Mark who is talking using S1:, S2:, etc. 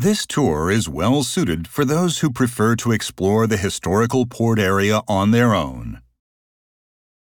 S1: This tour is well suited for those who prefer to explore the historical port area on their own.